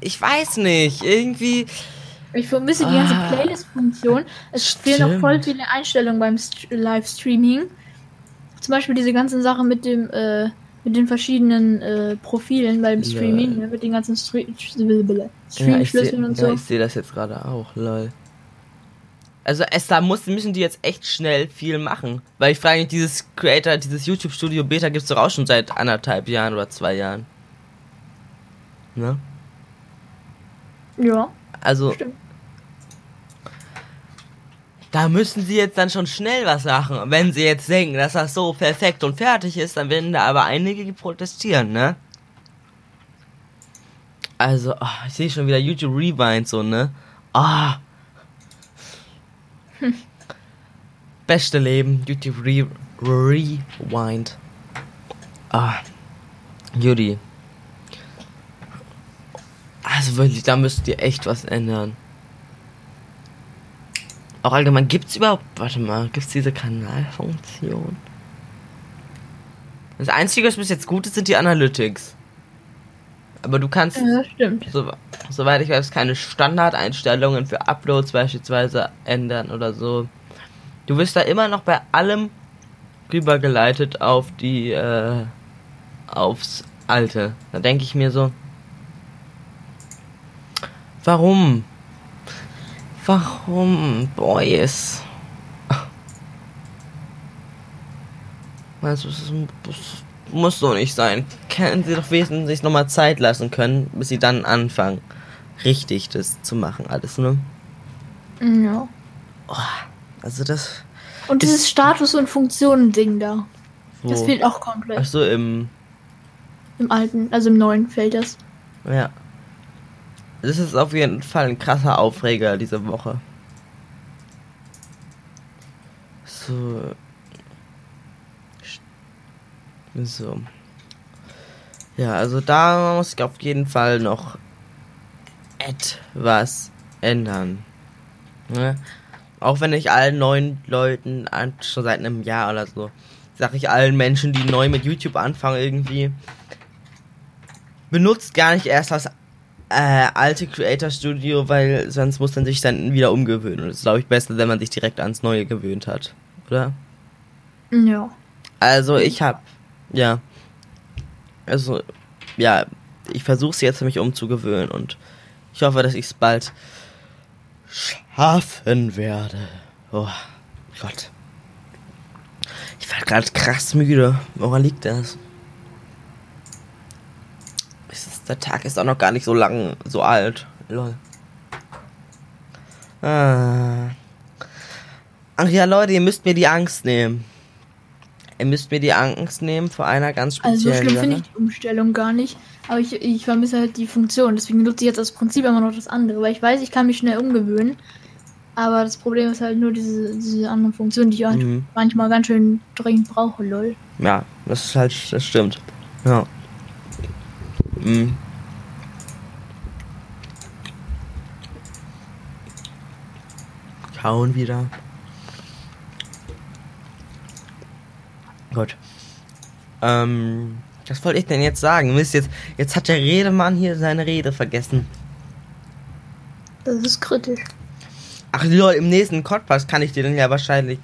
Ich weiß nicht, irgendwie. Ich vermisse die ganze Ah. Playlist-Funktion. Es fehlen noch voll viele Einstellungen beim St Livestreaming. Zum Beispiel diese ganzen Sachen mit dem, äh, mit den verschiedenen äh, Profilen beim Ja. Streaming, ne, mit den ganzen Ja, Stream-Schlüsseln sehe und ja, so. ich seh das jetzt gerade auch, lol. Also es da muss, müssen die jetzt echt schnell viel machen. Weil ich frage mich, dieses Creator, dieses YouTube Studio Beta gibt's doch auch schon seit anderthalb Jahren oder zwei Jahren. Ne? Ja, Also stimmt. Da müssen sie jetzt dann schon schnell was machen. Wenn sie jetzt denken, dass das so perfekt und fertig ist, dann werden da aber einige protestieren, ne? Also, oh, ich sehe schon wieder YouTube Rewind so, ne? Ah. Beste Leben, YouTube Re Rewind. Ah. Judy. Also wirklich, da müsst ihr echt was ändern. Auch allgemein, gibt's überhaupt, warte mal, gibt's diese Kanalfunktion? Das Einzige, was bis jetzt gut ist, sind die Analytics. Aber du kannst, Ja, so, soweit ich weiß, keine Standardeinstellungen für Uploads beispielsweise ändern oder so. Du wirst da immer noch bei allem rübergeleitet auf die, äh, aufs Alte. Da denke ich mir so, warum? Warum, Boys? Also, es das muss so nicht sein. Können sie doch wesentlich nochmal Zeit lassen können, bis sie dann anfangen, richtig das zu machen, alles, ne? Ja. Also das. Und dieses Status- und Funktionen-Ding da. Wo? Das fehlt auch Ach komplett. so, im. Im alten, also im neuen fällt das. Ja. Das ist auf jeden Fall ein krasser Aufreger diese Woche. So. So. Ja, also da muss ich auf jeden Fall noch etwas ändern. Ne? Auch wenn ich allen neuen Leuten, schon seit einem Jahr oder so, sage ich allen Menschen, die neu mit YouTube anfangen, irgendwie, benutzt gar nicht erst das äh, alte Creator Studio, weil sonst muss man sich dann wieder umgewöhnen. Und es ist, glaube ich, besser, wenn man sich direkt ans Neue gewöhnt hat. Oder? Ja. Also ich hab, ja, also ja, ich versuche es jetzt mich umzugewöhnen und ich hoffe, dass ich es bald schaffen werde. Oh Gott, ich werde gerade krass müde. Woran liegt das? Der Tag ist auch noch gar nicht so lang, so alt. Lol. Ah. Ach ja, Leute, ihr müsst mir die Angst nehmen. Ihr müsst mir die Angst nehmen vor einer ganz Also so speziellen schlimm finde ich die Umstellung gar nicht. Aber ich, ich vermisse halt die Funktion. Deswegen nutze ich jetzt das Prinzip immer noch das andere. Weil ich weiß, ich kann mich schnell umgewöhnen. Aber das Problem ist halt nur diese, diese andere Funktion, die ich halt Mhm. manchmal ganz schön dringend brauche, lol. Ja, das ist halt, das stimmt. Ja. Mhm. Kauen wieder. Gut. Ähm, was wollte ich denn jetzt sagen? Mist, jetzt, jetzt hat der Redemann hier seine Rede vergessen. Das ist kritisch. Ach lol, im nächsten Podcast kann ich dir dann ja wahrscheinlich.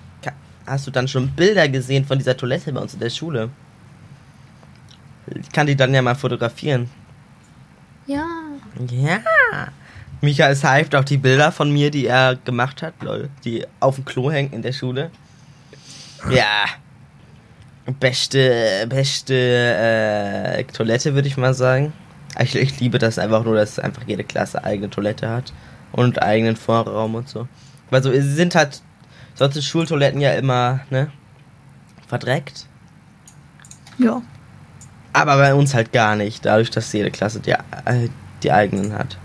Hast du dann schon Bilder gesehen von dieser Toilette bei uns in der Schule? Ich kann die dann ja mal fotografieren. Ja. Ja. Micha ist hyped auf die Bilder von mir, die er gemacht hat, lol. Die auf dem Klo hängen in der Schule. Ja. Beste, beste äh, Toilette, würde ich mal sagen. Ich, ich liebe das einfach nur, dass einfach jede Klasse eigene Toilette hat. Und eigenen Vorraum und so. Weil so, sind halt sonst Schultoiletten ja immer, ne? Verdreckt. Ja. Aber bei uns halt gar nicht, dadurch, dass jede Klasse die, äh, die eigenen hat.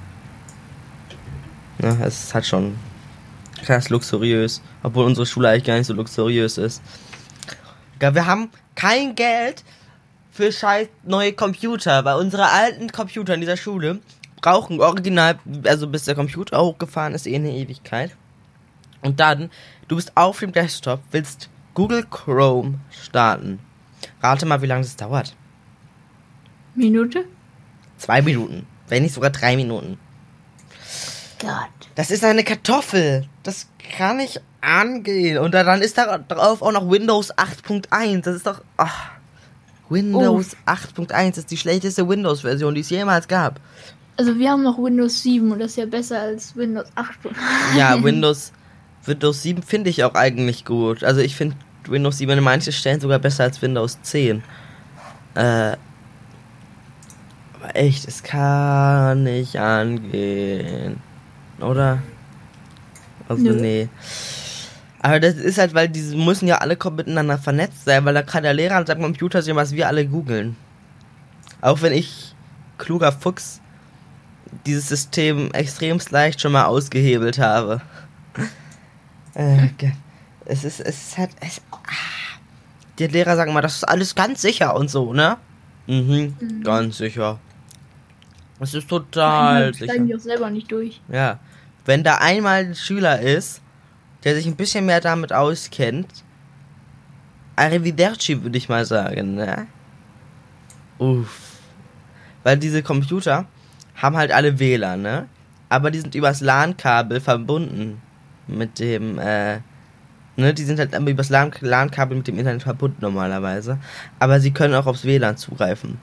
Ne, es ist halt schon krass luxuriös, obwohl unsere Schule eigentlich gar nicht so luxuriös ist. Wir haben kein Geld für scheiß neue Computer, weil unsere alten Computer in dieser Schule brauchen original, also bis der Computer hochgefahren ist, eh eine Ewigkeit. Und dann, du bist auf dem Desktop, willst Google Chrome starten. Rate mal, wie lange das dauert. Minute? Zwei Minuten. Wenn nicht sogar drei Minuten. Gott. Das ist eine Kartoffel. Das kann nicht angehen. Und dann ist da drauf auch noch Windows 8.1. Das ist doch. ach. Windows 8.1 ist die schlechteste Windows-Version, die es jemals gab. Also wir haben noch Windows 7 und das ist ja besser als Windows 8. Ja, Windows, Windows 7 finde ich auch eigentlich gut. Also ich finde Windows 7 an manchen Stellen sogar besser als Windows 10. Äh, aber echt, es kann nicht angehen. Oder? Also Nö. nee. Aber das ist halt, weil diese müssen ja alle miteinander vernetzt sein, weil da kann der Lehrer an seinem Computer sehen, was wir alle googeln. Auch wenn ich, kluger Fuchs, dieses System extremst leicht schon mal ausgehebelt habe. Äh, ge- es ist, es ist halt, es, ah. die Lehrer sagen mal, das ist alles ganz sicher und so, ne? Mhm, Mhm. ganz sicher. Es ist total sicher. Steigen die auch selber nicht durch. Ja. Wenn da einmal ein Schüler ist, der sich ein bisschen mehr damit auskennt, Arrivederci würde ich mal sagen, ne? Uff. Weil diese Computer haben halt alle WLAN, ne? Aber die sind übers LAN-Kabel verbunden mit dem, äh, ne? Die sind halt immer übers LAN- LAN-Kabel mit dem Internet verbunden normalerweise. Aber sie können auch aufs WLAN zugreifen.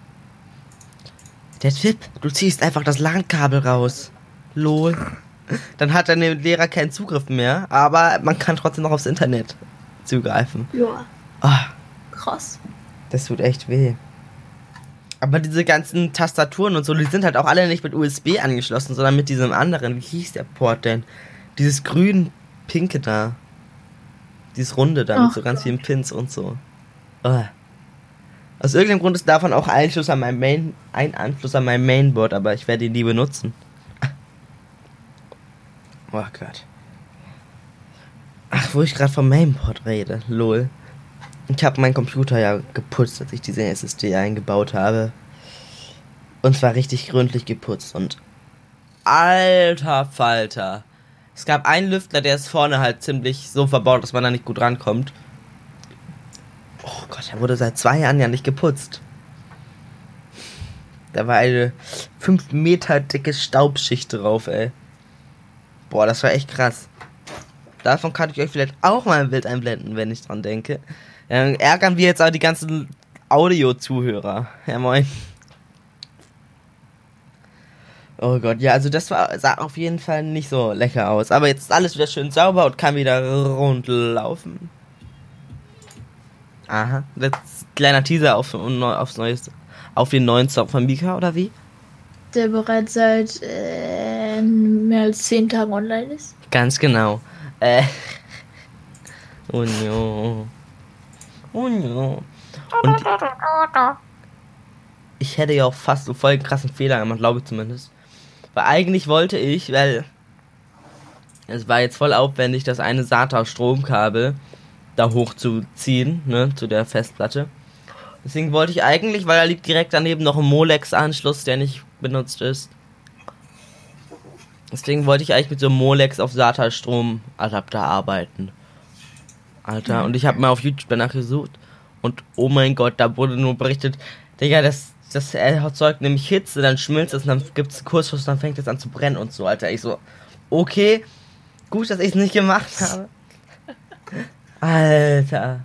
Der Tipp, du ziehst einfach das LAN-Kabel raus. Lol. Dann hat dann der Lehrer keinen Zugriff mehr, aber man kann trotzdem noch aufs Internet zugreifen. Ja. Ah, Krass. das tut echt weh. Aber diese ganzen Tastaturen und so, die sind halt auch alle nicht mit USB angeschlossen, sondern mit diesem anderen. Wie hieß der Port denn? Dieses grün-pinke da. Dieses runde da mit Ach so ganz Gott. vielen Pins und so. Ah. Aus irgendeinem Grund ist davon auch Einschluss an mein Main, ein Anschluss an mein Mainboard, aber ich werde ihn nie benutzen. Oh Gott. Ach, wo ich gerade vom Mainboard rede, lol. Ich habe meinen Computer ja geputzt, als ich diese SSD eingebaut habe. Und zwar richtig gründlich geputzt und alter Falter. Es gab einen Lüfter, der ist vorne halt ziemlich so verbaut, dass man da nicht gut rankommt. Oh Gott, der wurde seit zwei Jahren ja nicht geputzt. Da war eine 5 Meter dicke Staubschicht drauf, ey. Boah, das war echt krass. Davon kann ich euch vielleicht auch mal ein Bild einblenden, wenn ich dran denke. Dann ärgern wir jetzt auch die ganzen Audio-Zuhörer. Ja, moin. Oh Gott, ja, also das war, sah auf jeden Fall nicht so lecker aus. Aber jetzt ist alles wieder schön sauber und kann wieder rund laufen. Aha, jetzt kleiner Teaser auf, aufs Neues, auf den neuen Song von Mika, oder wie? Der bereits seit äh, mehr als 10 Tagen online ist. Ganz genau. Äh. Oh no. Und ich hätte ja auch fast so voll einen krassen Fehler gemacht, glaube ich zumindest. Weil eigentlich wollte ich, weil es war jetzt voll aufwendig, das eine SATA-Stromkabel da hochzuziehen, ne, zu der Festplatte. Deswegen wollte ich eigentlich, weil da liegt direkt daneben noch ein Molex-Anschluss, der nicht benutzt ist. Deswegen wollte ich eigentlich mit so einem Molex auf SATA-Stromadapter arbeiten. Alter, und ich habe mal auf YouTube danach gesucht und oh mein Gott, da wurde nur berichtet, Digga, das, das erzeugt nämlich Hitze, dann schmilzt es und dann gibt es Kurzschuss, dann fängt es an zu brennen und so, Alter. Ich so, okay, gut, dass ich es nicht gemacht habe. Alter.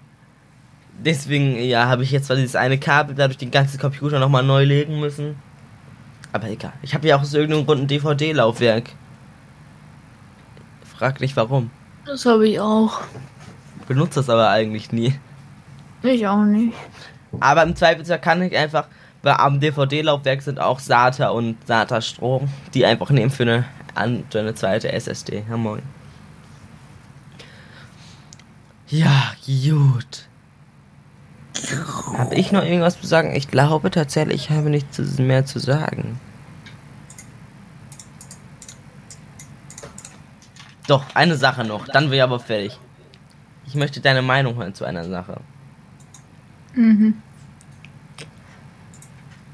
Deswegen, ja, habe ich jetzt zwar dieses eine Kabel dadurch den ganzen Computer nochmal neu legen müssen. Aber egal. Ich habe ja auch aus irgendeinem Grund ein DVD-Laufwerk. Frag nicht warum. Das habe ich auch. Benutze das aber eigentlich nie. Ich auch nicht. Aber im Zweifelsfall kann ich einfach, weil am DVD-Laufwerk sind auch SATA und SATA-Strom, die einfach nehmen für eine, für eine zweite SSD. Ja, moin. Ja, gut. Habe ich noch irgendwas zu sagen? Ich glaube tatsächlich, ich habe nichts mehr zu sagen. Doch, eine Sache noch, dann wäre ich aber fertig. Ich möchte deine Meinung hören zu einer Sache. Mhm.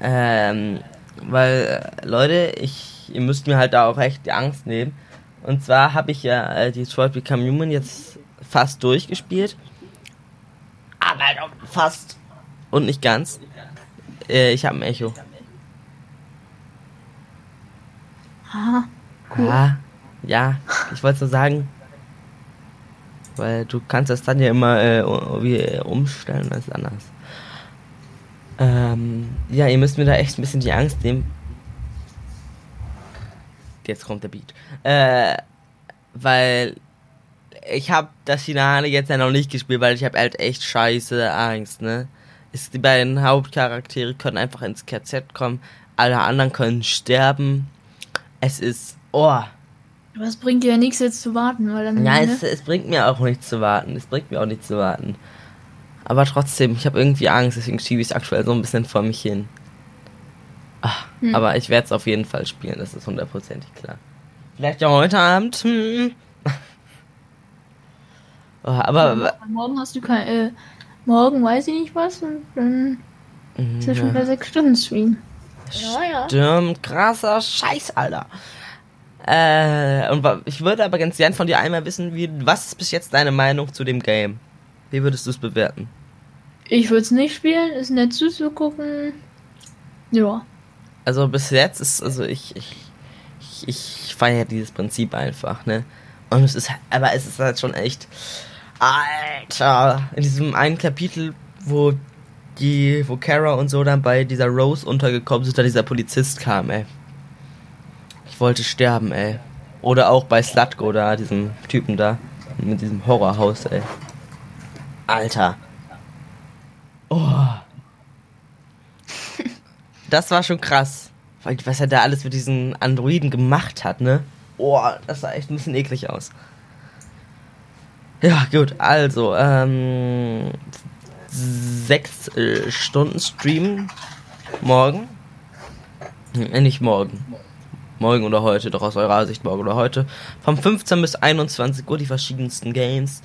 Ähm, weil, äh, Leute, ich, ihr müsst mir halt da auch echt die Angst nehmen. Und zwar habe ich ja äh, Detroit Become Human jetzt fast durchgespielt. Aber halt auch fast. Und nicht ganz. Äh, ich habe ein Echo. Aha. Cool. Ah, ja, ich wollte nur sagen. Weil du kannst das dann ja immer äh, äh, umstellen als anders. Ähm, ja, ihr müsst mir da echt ein bisschen die Angst nehmen. Jetzt kommt der Beat. Äh, weil ich habe das Finale jetzt ja noch nicht gespielt, weil ich habe halt echt scheiße Angst, ne? Ist, die beiden Hauptcharaktere können einfach ins KZ kommen, alle anderen können sterben. Es ist, oh. Aber es bringt dir ja nichts jetzt zu warten, weil dann. Ja, ne? es, es bringt mir auch nichts zu warten. Es bringt mir auch nichts zu warten. Aber trotzdem, ich habe irgendwie Angst, deswegen schiebe ich es aktuell so ein bisschen vor mich hin. Ach, Hm. Aber ich werde es auf jeden Fall spielen, das ist hundertprozentig klar. Vielleicht ja heute Abend. Hm. Oh, aber. morgen hast du kein. Äh, morgen weiß ich nicht was und dann ist ja schon wieder sechs Stunden Stream. Ja, ja. Stimmt, krasser Scheiß, Alter. Äh, und ich würde aber ganz gern von dir einmal wissen, wie, was ist bis jetzt deine Meinung zu dem Game? Wie würdest du es bewerten? Ich würde es nicht spielen, ist nett zuzugucken. Ja. Also bis jetzt ist, also ich, ich, ich, ich feiere dieses Prinzip einfach, ne? Und es ist, aber es ist halt schon echt, Alter, in diesem einen Kapitel, wo die, wo Kara und so dann bei dieser Rose untergekommen sind, da dieser Polizist kam, ey. Ich wollte sterben, ey. Oder auch bei Slutko da, diesem Typen da, mit diesem Horrorhaus, ey. Alter. Oh. Das war schon krass. Was er da alles mit diesen Androiden gemacht hat, ne? Oh, das sah echt ein bisschen eklig aus. Ja, gut, also, ähm, sechs äh, Stunden Stream morgen. Äh, nicht morgen. Morgen oder heute, doch aus eurer Sicht morgen oder heute, vom 15 bis 21 Uhr die verschiedensten Games.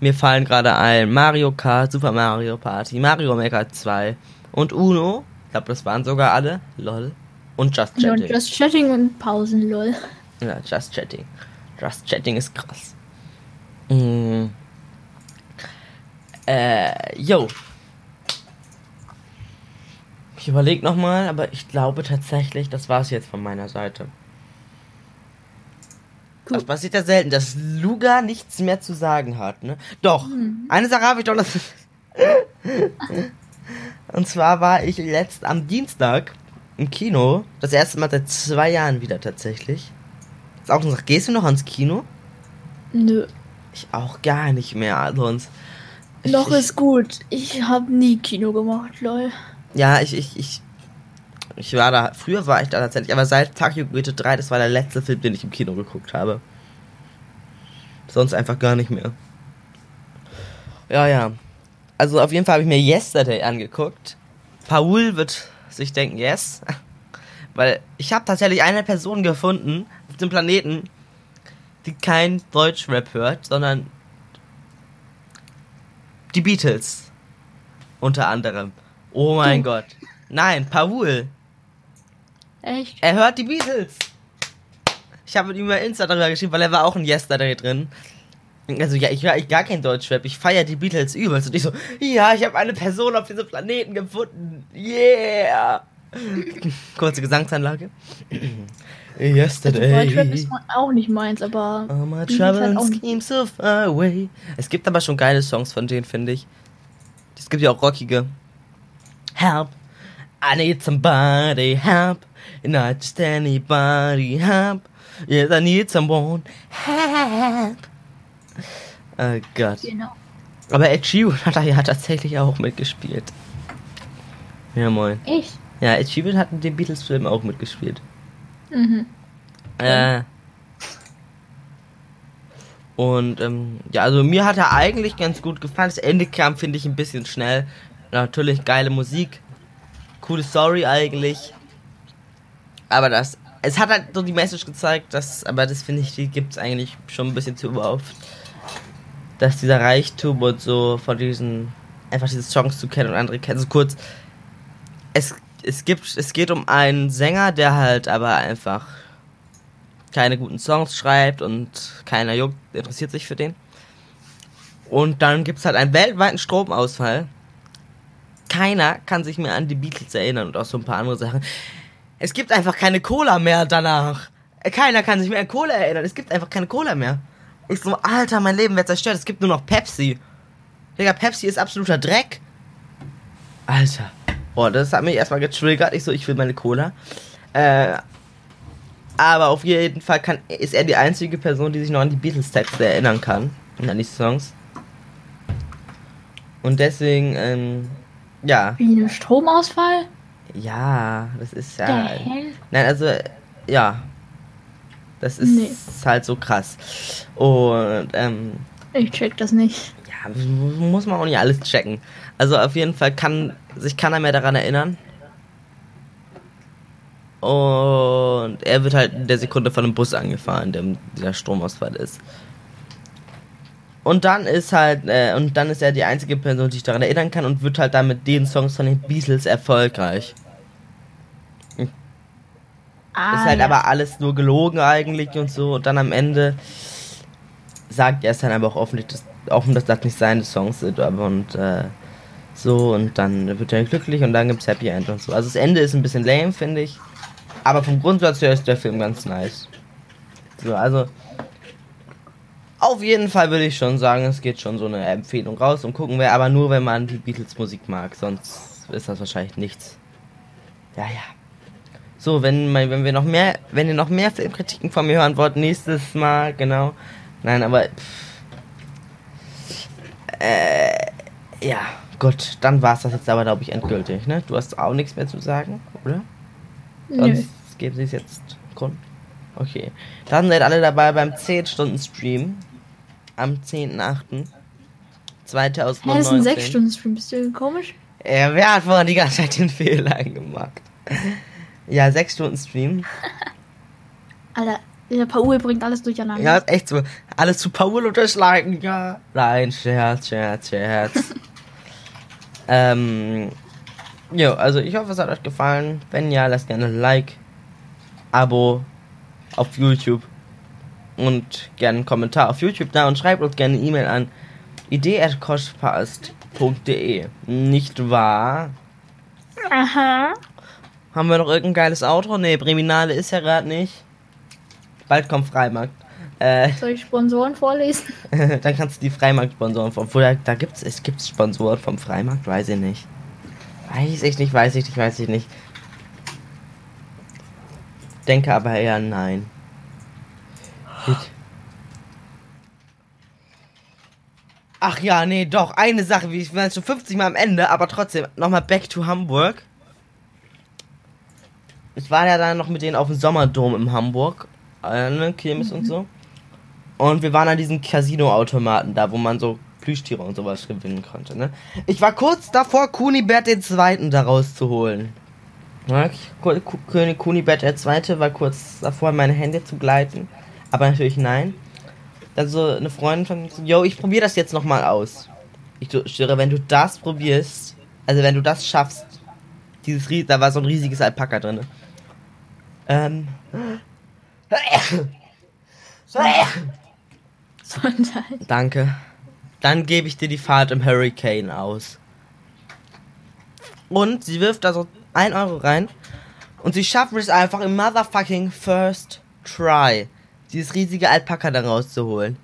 Mir fallen gerade ein Mario Kart, Super Mario Party, Mario Maker 2 und Uno. Ich glaube, das waren sogar alle. Lol. Und Just Chatting. und Just Chatting und Pausen, lol. Ja, Just Chatting. Just Chatting ist krass. Mm. Äh, yo. Ich überlege nochmal, aber ich glaube tatsächlich, das war's jetzt von meiner Seite. Cool. Das passiert ja selten, dass Luga nichts mehr zu sagen hat, ne? Doch, eine Sache habe ich doch noch. Und zwar war ich letzt am Dienstag im Kino. Das erste Mal seit zwei Jahren wieder tatsächlich. Ist auch noch, gehst du noch ans Kino? Nö. Ich auch gar nicht mehr, sonst. Ich, Noch ich, ist gut. Ich habe nie Kino gemacht, lol. Ja, ich, ich, ich. Ich war da, früher war ich da tatsächlich, aber seit Tokyo Goethe 3, das war der letzte Film, den ich im Kino geguckt habe. Sonst einfach gar nicht mehr. Ja, ja. Also auf jeden Fall habe ich mir Yesterday angeguckt. Paul wird sich denken, yes. Weil ich habe tatsächlich eine Person gefunden auf dem Planeten, die kein Deutschrap hört, sondern die Beatles. Unter anderem. Oh mein Du. Gott. Nein, Paul. Echt? Er hört die Beatles. Ich habe mit ihm über Insta darüber geschrieben, weil er war auch ein Yesterday drin. Also ja, ich höre ich gar kein Deutschrap. Ich feiere die Beatles übelst. Und ich so, ja, ich habe eine Person auf diesem Planeten gefunden. Yeah. Kurze Gesangsanlage. Also Yesterday. Deutschrap ist auch nicht meins, aber All my halt troubles came so far away. Es gibt aber schon geile Songs von denen, finde ich. Es gibt ja auch rockige. Help, I need somebody, help. Not just anybody, help. Yes, I need someone, help. Oh Gott. genau. Aber Ed Sheeran hat da ja tatsächlich auch mitgespielt. Ja, moin. Echt? Ja, Ed Sheeran hat in dem Beatles-Film auch mitgespielt. Mhm. Äh. Und ähm, ja, also mir hat er eigentlich ganz gut gefallen. Das Ende kam, finde ich, ein bisschen schnell. Natürlich geile Musik. Coole Story eigentlich. Aber das. Es hat halt so die Message gezeigt, dass, aber das finde ich, die gibt's eigentlich schon ein bisschen zu oft. Dass dieser Reichtum und so von diesen, einfach diese Songs zu kennen und andere kennen. Also kurz, es, es gibt, es geht um einen Sänger, der halt aber einfach keine guten Songs schreibt und keiner juckt, interessiert sich für den. Und dann gibt's halt einen weltweiten Stromausfall. Keiner kann sich mehr an die Beatles erinnern und auch so ein paar andere Sachen. Es gibt einfach keine Cola mehr danach. Keiner kann sich mehr an Cola erinnern. Es gibt einfach keine Cola mehr. Ich so, Alter, mein Leben wird zerstört. Es gibt nur noch Pepsi. Digga, Pepsi ist absoluter Dreck. Alter. Boah, das hat mich erstmal getriggert. Ich so, ich will meine Cola. Äh, aber auf jeden Fall kann, ist er die einzige Person, die sich noch an die Beatles-Texte erinnern kann. Und an die Songs. Und deswegen, ähm, ja. Wie ein Stromausfall? Ja, das ist ja. Der hell? Nein, also, ja. Das ist Nee. halt so krass. Und, ähm, Ich check das nicht. ja, muss man auch nicht alles checken. Also auf jeden Fall kann sich keiner mehr daran erinnern. Und er wird halt in der Sekunde von einem Bus angefahren, der dieser Stromausfall ist. Und dann ist halt, äh, und dann ist er die einzige Person, die sich daran erinnern kann und wird halt dann mit den Songs von den Beatles erfolgreich. Ah, ist halt ja. aber alles nur gelogen eigentlich und so. Und dann am Ende sagt er es dann aber auch offen, dass, offen, dass das nicht seine Songs sind. Aber und äh, so und dann wird er glücklich und dann gibt's Happy End und so. Also das Ende ist ein bisschen lame, finde ich. Aber vom Grundsatz her ist der Film ganz nice. So, also auf jeden Fall würde ich schon sagen, es geht schon so eine Empfehlung raus und gucken wir aber nur, wenn man die Beatles Musik mag, sonst ist das wahrscheinlich nichts. Ja, ja. So, wenn, wenn wir noch mehr, wenn ihr noch mehr Filmkritiken von mir hören wollt, nächstes Mal, genau. Nein, aber pff, äh, ja, gut, dann war's das jetzt aber, glaube ich, endgültig, ne? Du hast auch nichts mehr zu sagen, oder? Nö. Sonst geben sie es jetzt Grund. Okay. Dann seid alle dabei beim 10-Stunden-Stream am 10.8. Hä, das ist ein 2019. 6-Stunden-Stream. Bist du komisch? Ja, wer hat vorhin die ganze Zeit den Fehler gemacht? Ja, 6 Stunden Stream. Alter, der Paul bringt alles durcheinander. Ja, ist echt so. Alles zu Paul unterschlagen, ja. Nein, Scherz, Scherz, Scherz. ähm, jo, also ich hoffe, es hat euch gefallen. Wenn ja, lasst gerne ein Like, Abo auf YouTube und gerne einen Kommentar auf YouTube da und schreibt uns gerne eine E-Mail an idee.koschpast.de. Nicht wahr? Aha. Haben wir noch irgendein geiles Outro? Nee, Breminale ist ja gerade nicht. Bald kommt Freimarkt. Äh, Soll ich Sponsoren vorlesen? dann kannst du die Freimarkt-Sponsoren vom. Obwohl, da, da gibt's, es gibt Sponsoren vom Freimarkt, weiß ich nicht. Weiß ich nicht, weiß ich nicht, weiß ich nicht. Denke aber eher nein. Gut. Ach ja, nee, doch, eine Sache, wie ich jetzt schon 50 Mal am Ende, aber trotzdem, nochmal back to Hamburg. Ich war ja dann noch mit denen auf dem Sommerdom in Hamburg, äh, ne, Kirmes und so. Und wir waren an diesem Casino-Automaten da, wo man so Plüschtiere und sowas gewinnen konnte, ne? Ich war kurz davor, Kunibert den Zweiten da rauszuholen. Ja, Ku- König Kunibert der Zweite war kurz davor, in meine Hände zu gleiten. Aber natürlich nein. Dann so eine Freundin von mir so, yo, ich probiere das jetzt nochmal aus. Ich schwöre, wenn du das probierst, also wenn du das schaffst, dieses Ries da war so ein riesiges Alpaka drin. Ähm. Sonntag. Danke. Dann gebe ich dir die Fahrt im Hurricane aus. Und sie wirft da so 1 Euro rein. Und sie schafft es einfach im motherfucking first try, dieses riesige Alpaka da rauszuholen.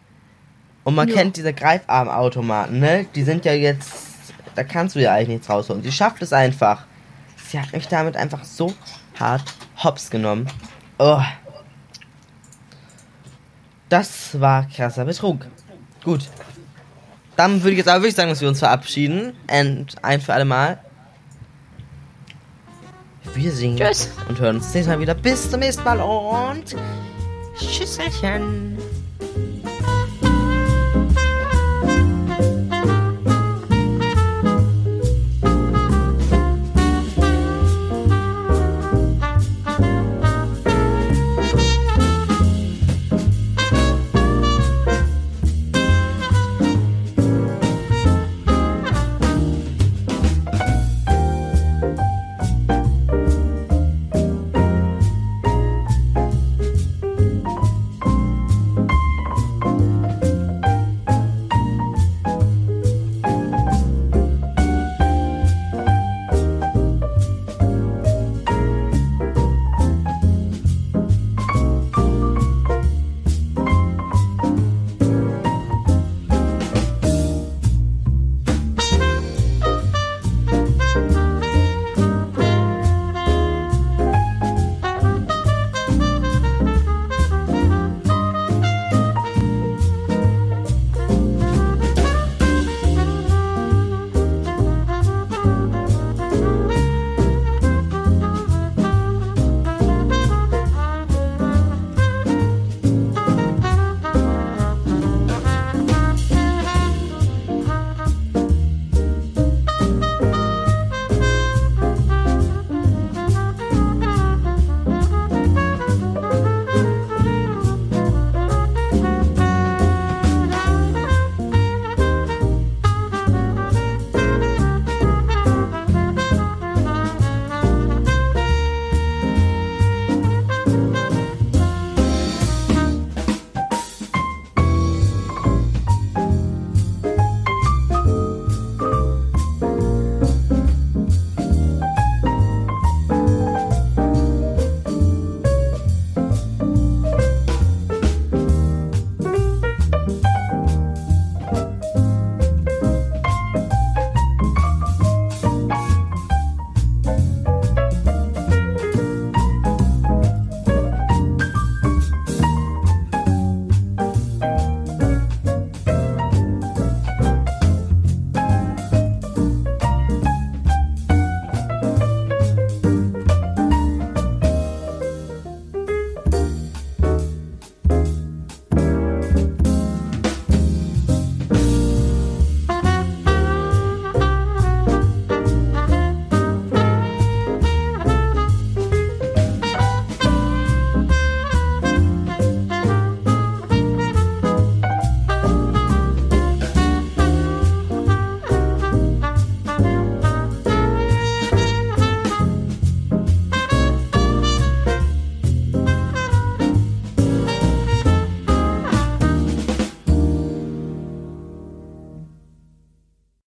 Und man Ja. kennt diese Greifarmautomaten, ne? Die sind ja jetzt. Da kannst du ja eigentlich nichts rausholen. Sie schafft es einfach. Sie hat mich damit einfach so hart hops genommen. Oh. Das war krasser Betrug. Gut. Dann würde ich jetzt aber wirklich sagen, dass wir uns verabschieden. Und ein für alle Mal. Wir singen Tschüss. und hören uns das nächste Mal wieder. Bis zum nächsten Mal und Tschüsselchen.